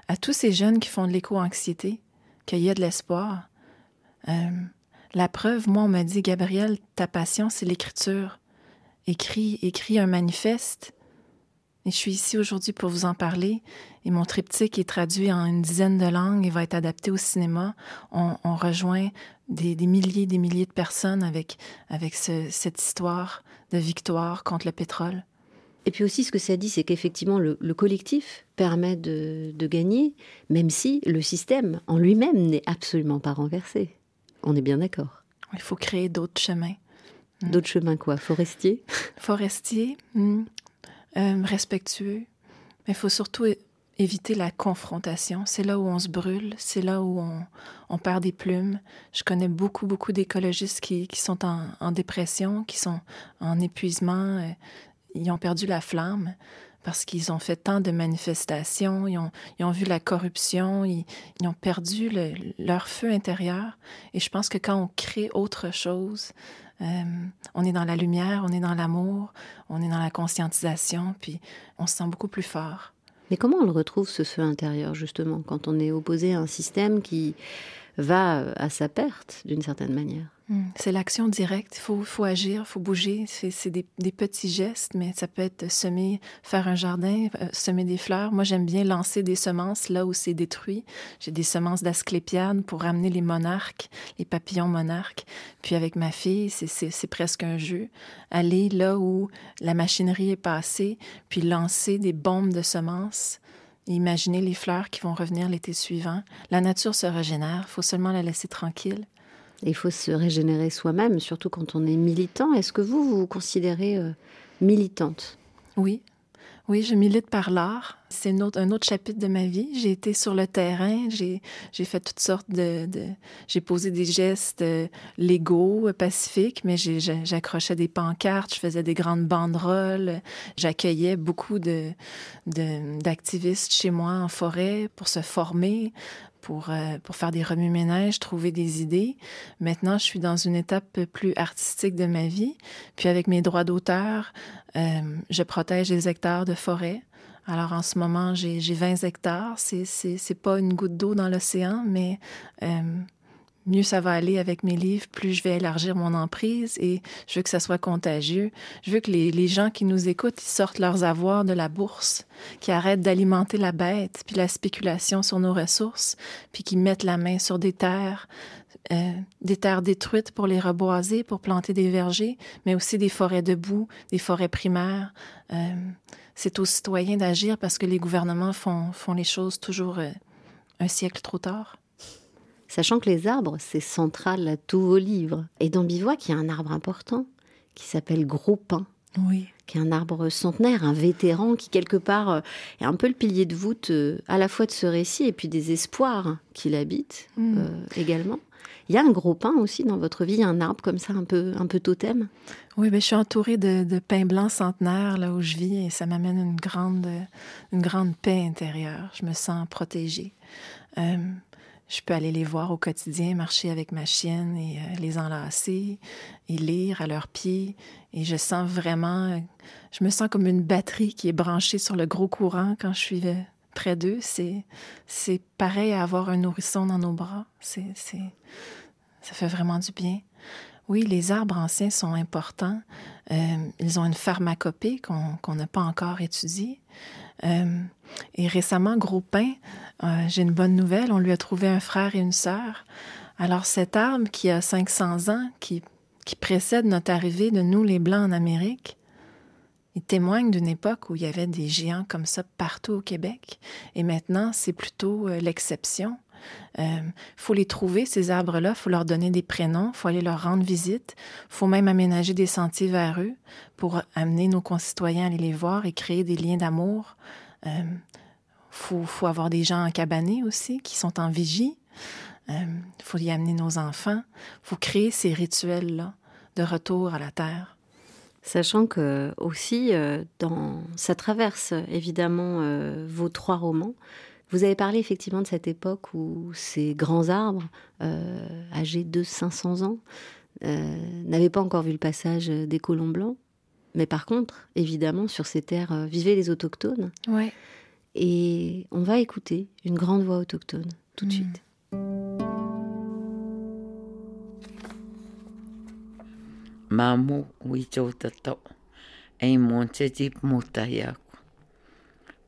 à, tous ces jeunes qui font de l'éco-anxiété qu'il y a de l'espoir. Euh, la preuve, moi, on m'a dit, Gabriel, ta passion, c'est l'écriture. Écris, écris un manifeste. Et je suis ici aujourd'hui pour vous en parler. Et mon triptyque est traduit en une dizaine de langues et va être adapté au cinéma. On, rejoint des, milliers des milliers de personnes avec, avec cette histoire de victoire contre le pétrole. Et puis aussi, ce que ça dit, c'est qu'effectivement, le, collectif permet de, de gagner, même si le système en lui-même n'est absolument pas renversé. On est bien d'accord. Il faut créer d'autres chemins. D'autres chemins quoi? Forestiers? Forestiers, hmm. Euh, respectueux. Mais il faut surtout éviter la confrontation. C'est là où on se brûle, c'est là où on, perd des plumes. Je connais beaucoup, beaucoup d'écologistes qui, sont en, dépression, qui sont en épuisement. Euh, ils ont perdu la flamme parce qu'ils ont fait tant de manifestations, ils ont, vu la corruption, ils, ont perdu leur feu intérieur. Et je pense que quand on crée autre chose, euh, on est dans la lumière, on est dans l'amour, on est dans la conscientisation, puis on se sent beaucoup plus fort. Mais comment on le retrouve, ce feu intérieur, justement, quand on est opposé à un système qui va à sa perte, d'une certaine manière? C'est l'action directe. Il faut, faut, agir, il faut bouger. C'est des, des, petits gestes, mais ça peut être semer, faire un jardin, euh, semer des fleurs. Moi, j'aime bien lancer des semences là où c'est détruit. J'ai des semences d'asclépiades pour ramener les monarques, les papillons monarques. Puis avec ma fille, c'est presque un jeu. Aller là où la machinerie est passée, puis lancer des bombes de semences. imaginer les fleurs qui vont revenir l'été suivant. La nature se régénère, faut seulement la laisser tranquille. Il faut se régénérer soi-même, surtout quand on est militant. Est-ce que vous, vous considérez euh, militante? Oui. Oui, je milite par l'art. C'est un autre, chapitre de ma vie. J'ai été sur le terrain, j'ai fait toutes sortes de... j'ai posé des gestes euh, légaux, pacifiques, mais j'accrochais des pancartes, je faisais des grandes banderoles, j'accueillais beaucoup d'activistes chez moi en forêt pour se former, pour, euh, pour faire des remue-ménages, trouver des idées. Maintenant, je suis dans une étape plus artistique de ma vie. Puis avec mes droits d'auteur, euh, je protège les hectares de forêt. Alors en ce moment, j'ai 20 hectares. C'est pas une goutte d'eau dans l'océan, mais euh, mieux ça va aller avec mes livres, plus je vais élargir mon emprise et je veux que ça soit contagieux. Je veux que les, gens qui nous écoutent, sortent leurs avoirs de la bourse, qui arrêtent d'alimenter la bête, puis la spéculation sur nos ressources, puis qui mettent la main sur des terres, euh, des terres détruites pour les reboiser, pour planter des vergers, mais aussi des forêts debout, des forêts primaires. Euh, c'est aux citoyens d'agir parce que les gouvernements font, font les choses toujours euh, un siècle trop tard. Sachant que les arbres, c'est central à tous vos livres. Et dans Bivouac, il y a un arbre important qui s'appelle Gros Pin. Oui. Qui est un arbre centenaire, un vétéran qui, quelque part, euh, est un peu le pilier de voûte euh, à la fois de ce récit et puis des espoirs qui l'habitent mm. euh, également. Il y a un gros pin aussi dans votre vie, un arbre comme ça, un peu, un peu totem Oui, mais je suis entourée de, de pins blancs centenaires là où je vis et ça m'amène une grande, une grande paix intérieure. Je me sens protégée. Je peux aller les voir au quotidien, marcher avec ma chienne et euh, les enlacer et lire à leurs pieds. Et je sens vraiment, je me sens comme une batterie qui est branchée sur le gros courant quand je suis euh, près d'eux. C'est, c'est pareil à avoir un nourrisson dans nos bras. C'est, c'est, ça fait vraiment du bien. Oui, les arbres anciens sont importants. Euh, ils ont une pharmacopée qu'on n'a pas encore étudiée. Euh, et récemment, Gros Pain, euh, j'ai une bonne nouvelle, on lui a trouvé un frère et une sœur. Alors cet arbre qui a 500 ans, qui, qui précède notre arrivée de nous les Blancs en Amérique, il témoigne d'une époque où il y avait des géants comme ça partout au Québec. Et maintenant, c'est plutôt l'exception. Euh, faut les trouver, ces arbres-là, faut leur donner des prénoms, faut aller leur rendre visite, faut même aménager des sentiers vers eux pour amener nos concitoyens à aller les voir et créer des liens d'amour. Euh, faut, faut, avoir des gens en cabané aussi qui sont en vigie. Il euh, faut y amener nos enfants. Faut créer ces rituels-là de retour à la terre. Sachant que aussi, dans, ça traverse évidemment vos trois romans. Vous avez parlé effectivement de cette époque où ces grands arbres, euh, âgés de 500 ans, euh, n'avaient pas encore vu le passage des colons blancs. Mais par contre, évidemment, sur ces terres euh, vivaient les autochtones. Ouais. Et on va écouter une grande voix autochtone tout de hmm. suite. Mamu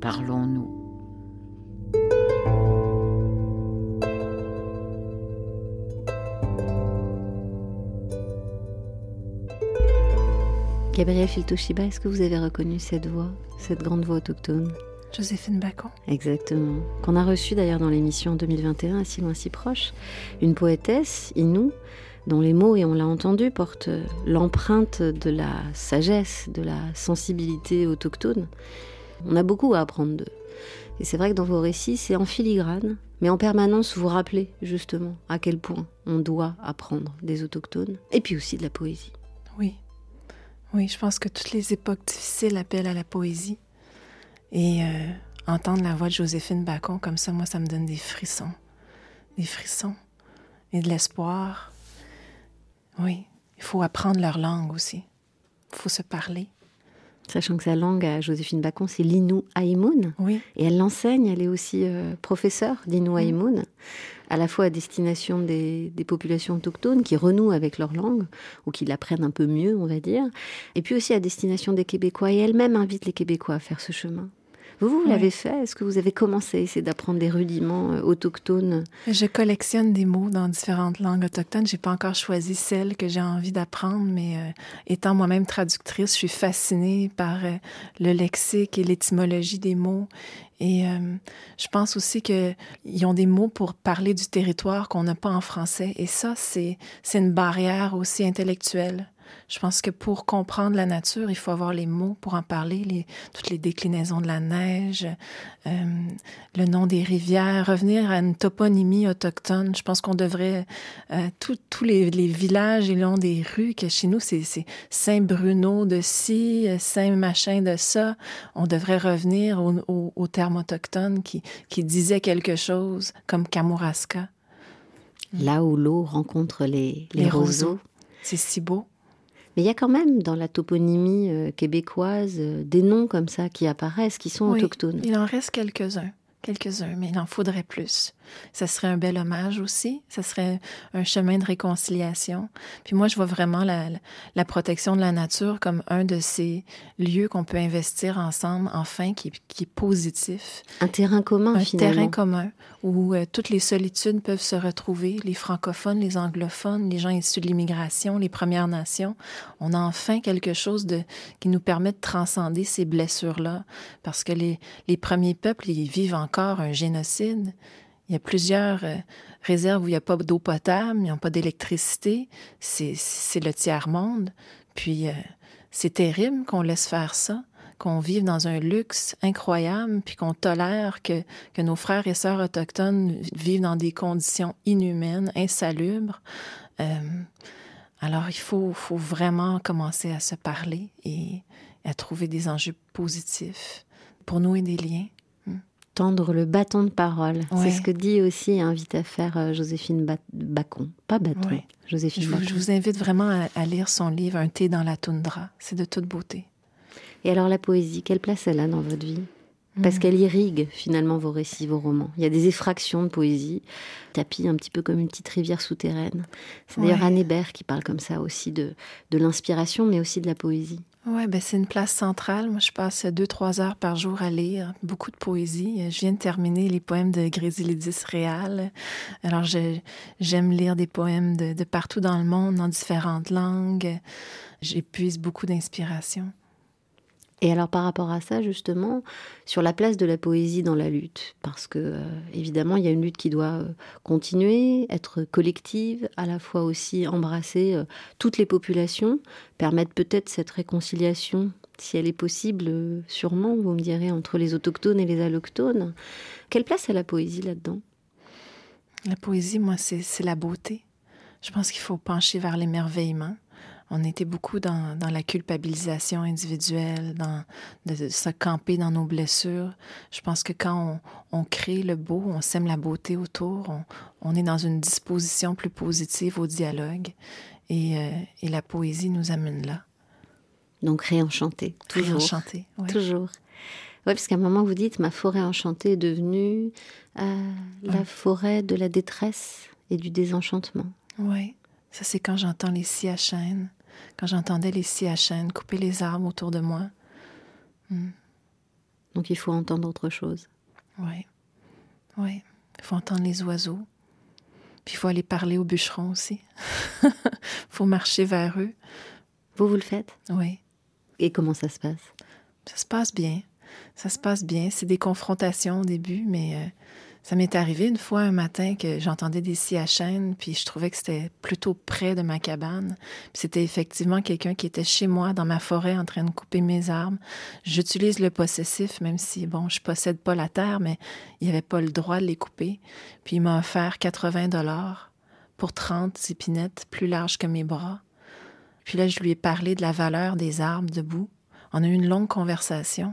Parlons-nous. Gabriel Filtoshiba, est-ce que vous avez reconnu cette voix, cette grande voix autochtone? Joséphine Bacon. Exactement. Qu'on a reçue d'ailleurs dans l'émission 2021, Si loin, si proche. Une poétesse, Inou, dont les mots, et on l'a entendu, portent l'empreinte de la sagesse, de la sensibilité autochtone. On a beaucoup à apprendre d'eux. Et c'est vrai que dans vos récits, c'est en filigrane, mais en permanence, vous rappelez justement à quel point on doit apprendre des autochtones, et puis aussi de la poésie. Oui, oui, je pense que toutes les époques difficiles appellent à la poésie. Et euh, entendre la voix de Joséphine Bacon comme ça, moi, ça me donne des frissons. Des frissons. Et de l'espoir. Oui, il faut apprendre leur langue aussi. Il faut se parler. Sachant que sa langue à Joséphine Bacon, c'est l'Inu Aïmoun. Oui. Et elle l'enseigne, elle est aussi euh, professeure d'Inu Aïmoun, à la fois à destination des, des, populations autochtones qui renouent avec leur langue, ou qui l'apprennent un peu mieux, on va dire, et puis aussi à destination des Québécois. Et elle-même invite les Québécois à faire ce chemin. Vous, vous l'avez fait? Est-ce que vous avez commencé? À essayer d'apprendre des rudiments euh, autochtones Je collectionne des mots dans différentes langues autochtones. J'ai pas encore choisi celle que j'ai envie d'apprendre, mais euh, étant moi-même traductrice, je suis fascinée par euh, le lexique et l'étymologie des mots. Et je pense aussi qu'ils ont des mots pour parler du territoire qu'on n'a pas en français. Et ça, c'est une barrière aussi intellectuelle. Je pense que pour comprendre la nature, il faut avoir les mots pour en parler, les, toutes les déclinaisons de la neige, euh, le nom des rivières, revenir à une toponymie autochtone. Je pense qu'on devrait, euh, tous les, les, villages et le long des rues, que chez nous, c'est Saint-Bruno de ci, Saint-Machin de ça, on devrait revenir aux au, au termes autochtones qui, qui disaient quelque chose, comme Kamouraska. Là où l'eau rencontre les, les, les roseaux. roseaux. C'est si beau. Mais il y a quand même dans la toponymie euh, québécoise euh, des noms comme ça qui apparaissent, qui sont oui, autochtones. Il en reste quelques-uns, quelques-uns, mais il en faudrait plus. Ça serait un bel hommage aussi. Ça serait un chemin de réconciliation. Puis moi, je vois vraiment la, la protection de la nature comme un de ces lieux qu'on peut investir ensemble, enfin, qui, qui, est positif. Un terrain commun, un finalement. Un terrain commun où euh, toutes les solitudes peuvent se retrouver, les francophones, les anglophones, les gens issus de l'immigration, les Premières Nations. On a enfin quelque chose de, qui nous permet de transcender ces blessures-là. Parce que les, les premiers peuples, ils vivent encore un génocide. Il y a plusieurs euh, réserves où il n'y a pas d'eau potable, il n'y a pas d'électricité. C'est le tiers-monde. Puis euh, c'est terrible qu'on laisse faire ça, qu'on vive dans un luxe incroyable, puis qu'on tolère que, nos frères et sœurs autochtones vivent dans des conditions inhumaines, insalubres. Euh, alors il faut vraiment commencer à se parler et à trouver des enjeux positifs pour nouer des liens tendre le bâton de parole. Ouais. C'est ce que dit aussi et invite à faire euh, Joséphine ba Bacon. Pas bâton, ouais. Joséphine je, Bacon. je vous invite vraiment à, à, lire son livre Un thé dans la toundra. C'est de toute beauté. Et alors la poésie, quelle place elle a dans votre vie? Parce mmh. qu'elle irrigue finalement vos récits, vos romans. Il y a des effractions de poésie, tapis un petit peu comme une petite rivière souterraine. C'est d'ailleurs ouais. Anne Hébert qui parle comme ça aussi de, de l'inspiration, mais aussi de la poésie. Oui, ben c'est une place centrale. Moi, je passe deux, trois heures par jour à lire beaucoup de poésie. Je viens de terminer les poèmes de Grésilidis Réal. Alors, j'aime lire des poèmes de, de, partout dans le monde, dans différentes langues. J'épuise beaucoup d'inspiration. Et alors par rapport à ça, justement, sur la place de la poésie dans la lutte, parce que euh, évidemment, il y a une lutte qui doit euh, continuer, être collective, à la fois aussi embrasser euh, toutes les populations, permettre peut-être cette réconciliation, si elle est possible, sûrement, vous me direz, entre les autochtones et les allochtones. Quelle place a la poésie là-dedans? La poésie, moi, c'est la beauté. Je pense qu'il faut pencher vers l'émerveillement on était beaucoup dans, dans, la culpabilisation individuelle, dans de, de, se camper dans nos blessures. Je pense que quand on, on crée le beau, on sème la beauté autour, on, on, est dans une disposition plus positive au dialogue. Et, euh, et la poésie nous amène là. Donc réenchanter, toujours. Réenchanter, oui. Toujours. Oui, parce qu'à un moment, vous dites, ma forêt enchantée est devenue euh, la ouais. forêt de la détresse et du désenchantement. Oui, ça c'est quand j'entends les scies à chêne quand j'entendais les scies à couper les arbres autour de moi. Mm. Donc il faut entendre autre chose. Oui, oui. Il faut entendre les oiseaux. Puis il faut aller parler aux bûcherons aussi. Il (laughs) faut marcher vers eux. Vous, vous le faites? Oui. Et comment ça se passe? Ça se passe bien. Ça se passe bien. C'est des confrontations au début, mais euh, Ça m'est arrivé une fois un matin que j'entendais des scies à chaîne, puis je trouvais que c'était plutôt près de ma cabane. C'était effectivement quelqu'un qui était chez moi, dans ma forêt, en train de couper mes arbres. J'utilise le possessif, même si, bon, je possède pas la terre, mais il n'y avait pas le droit de les couper. Puis il m'a offert 80 dollars pour 30 épinettes plus larges que mes bras. Puis là, je lui ai parlé de la valeur des arbres debout. On a eu une longue conversation.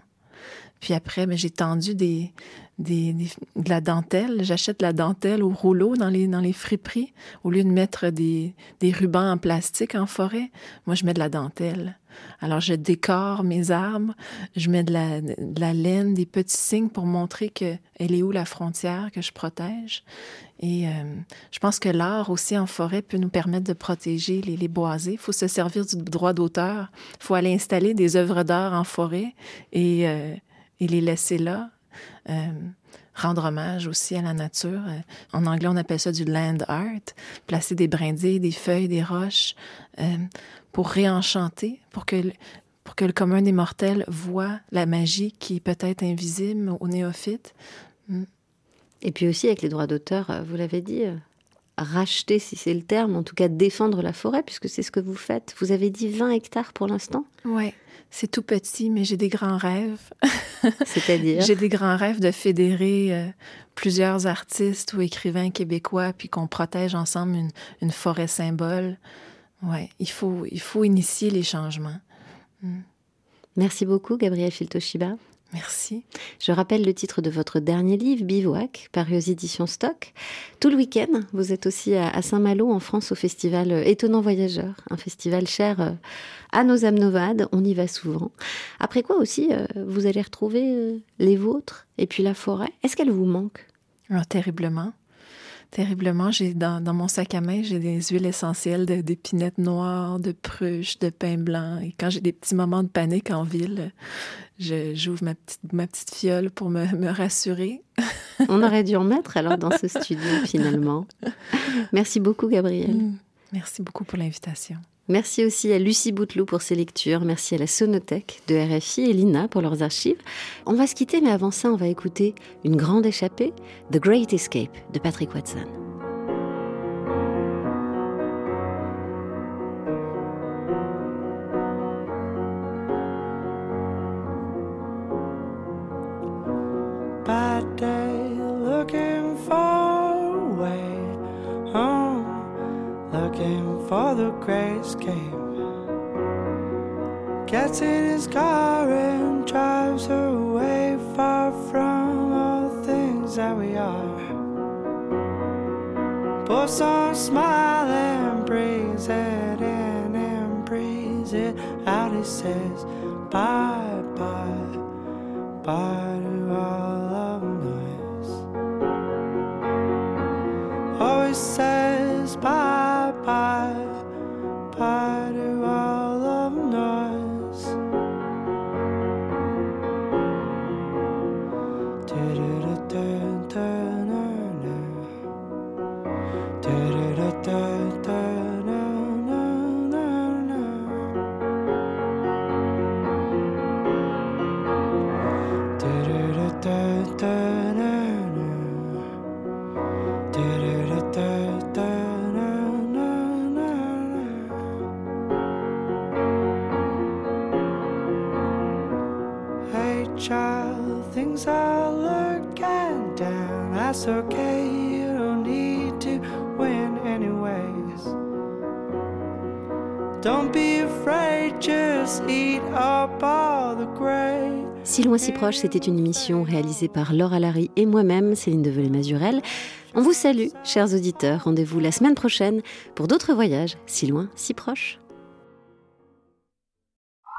Puis après, ben, j'ai tendu des, de la dentelle. J'achète la dentelle au rouleau dans les, dans les friperies. Au lieu de mettre des, des rubans en plastique en forêt, moi, je mets de la dentelle. Alors, je décore mes arbres, je mets de la, la laine, des petits signes pour montrer que elle est où la frontière que je protège. Et euh, je pense que l'art aussi en forêt peut nous permettre de protéger les, les boisés. Il faut se servir du droit d'auteur. Il faut aller installer des œuvres d'art en forêt et, euh, et les laisser là. Euh, rendre hommage aussi à la nature. Euh, en anglais, on appelle ça du land art. Placer des brindilles, des feuilles, des roches euh, pour réenchanter, pour que, pour que le commun des mortels voit la magie qui est peut-être invisible aux néophytes. Mm. Et puis aussi avec les droits d'auteur, vous l'avez dit, racheter, si c'est le terme, en tout cas défendre la forêt, puisque c'est ce que vous faites. Vous avez dit 20 hectares pour l'instant Oui, c'est tout petit, mais j'ai des grands rêves. (laughs) C'est-à-dire J'ai des grands rêves de fédérer euh, plusieurs artistes ou écrivains québécois, puis qu'on protège ensemble une, une forêt symbole. Ouais, il faut, il faut initier les changements. Mm. Merci beaucoup, Gabriel Filtoshiba. Merci. Je rappelle le titre de votre dernier livre, Bivouac, paru aux éditions Stock. Tout le week-end, vous êtes aussi à Saint-Malo, en France, au festival Étonnant Voyageur, un festival cher euh, à nos âmes nomades. On y va souvent. Après quoi aussi, euh, vous allez retrouver euh, les vôtres et puis la forêt. Est-ce qu'elle vous manque? Alors, ah, Terriblement terriblement. J'ai dans, dans, mon sac à main, j'ai des huiles essentielles d'épinettes noires, de pruches, de pain blanc. Et quand j'ai des petits moments de panique en ville, j'ouvre ma petite, ma petite fiole pour me, me rassurer. (laughs) On aurait dû en mettre alors dans ce studio finalement. (laughs) Merci beaucoup, Gabriel. Mm. Merci beaucoup pour l'invitation. Merci aussi à Lucie Bouteloup pour ses lectures. Merci à la Sonothèque de RFI et Lina pour leurs archives. On va se quitter, mais avant ça, on va écouter une grande échappée, The Great Escape de Patrick Watson. Gets in his car and drives her away far from all the things that we are. Puts on a smile and breathes it in and breathes it out. He says, Bye, bye, bye to all Si loin, si proche, c'était une émission réalisée par Laura Larry et moi-même, Céline Develay-Mazurel. On vous salue, chers auditeurs. Rendez-vous la semaine prochaine pour d'autres voyages, si loin, si proches.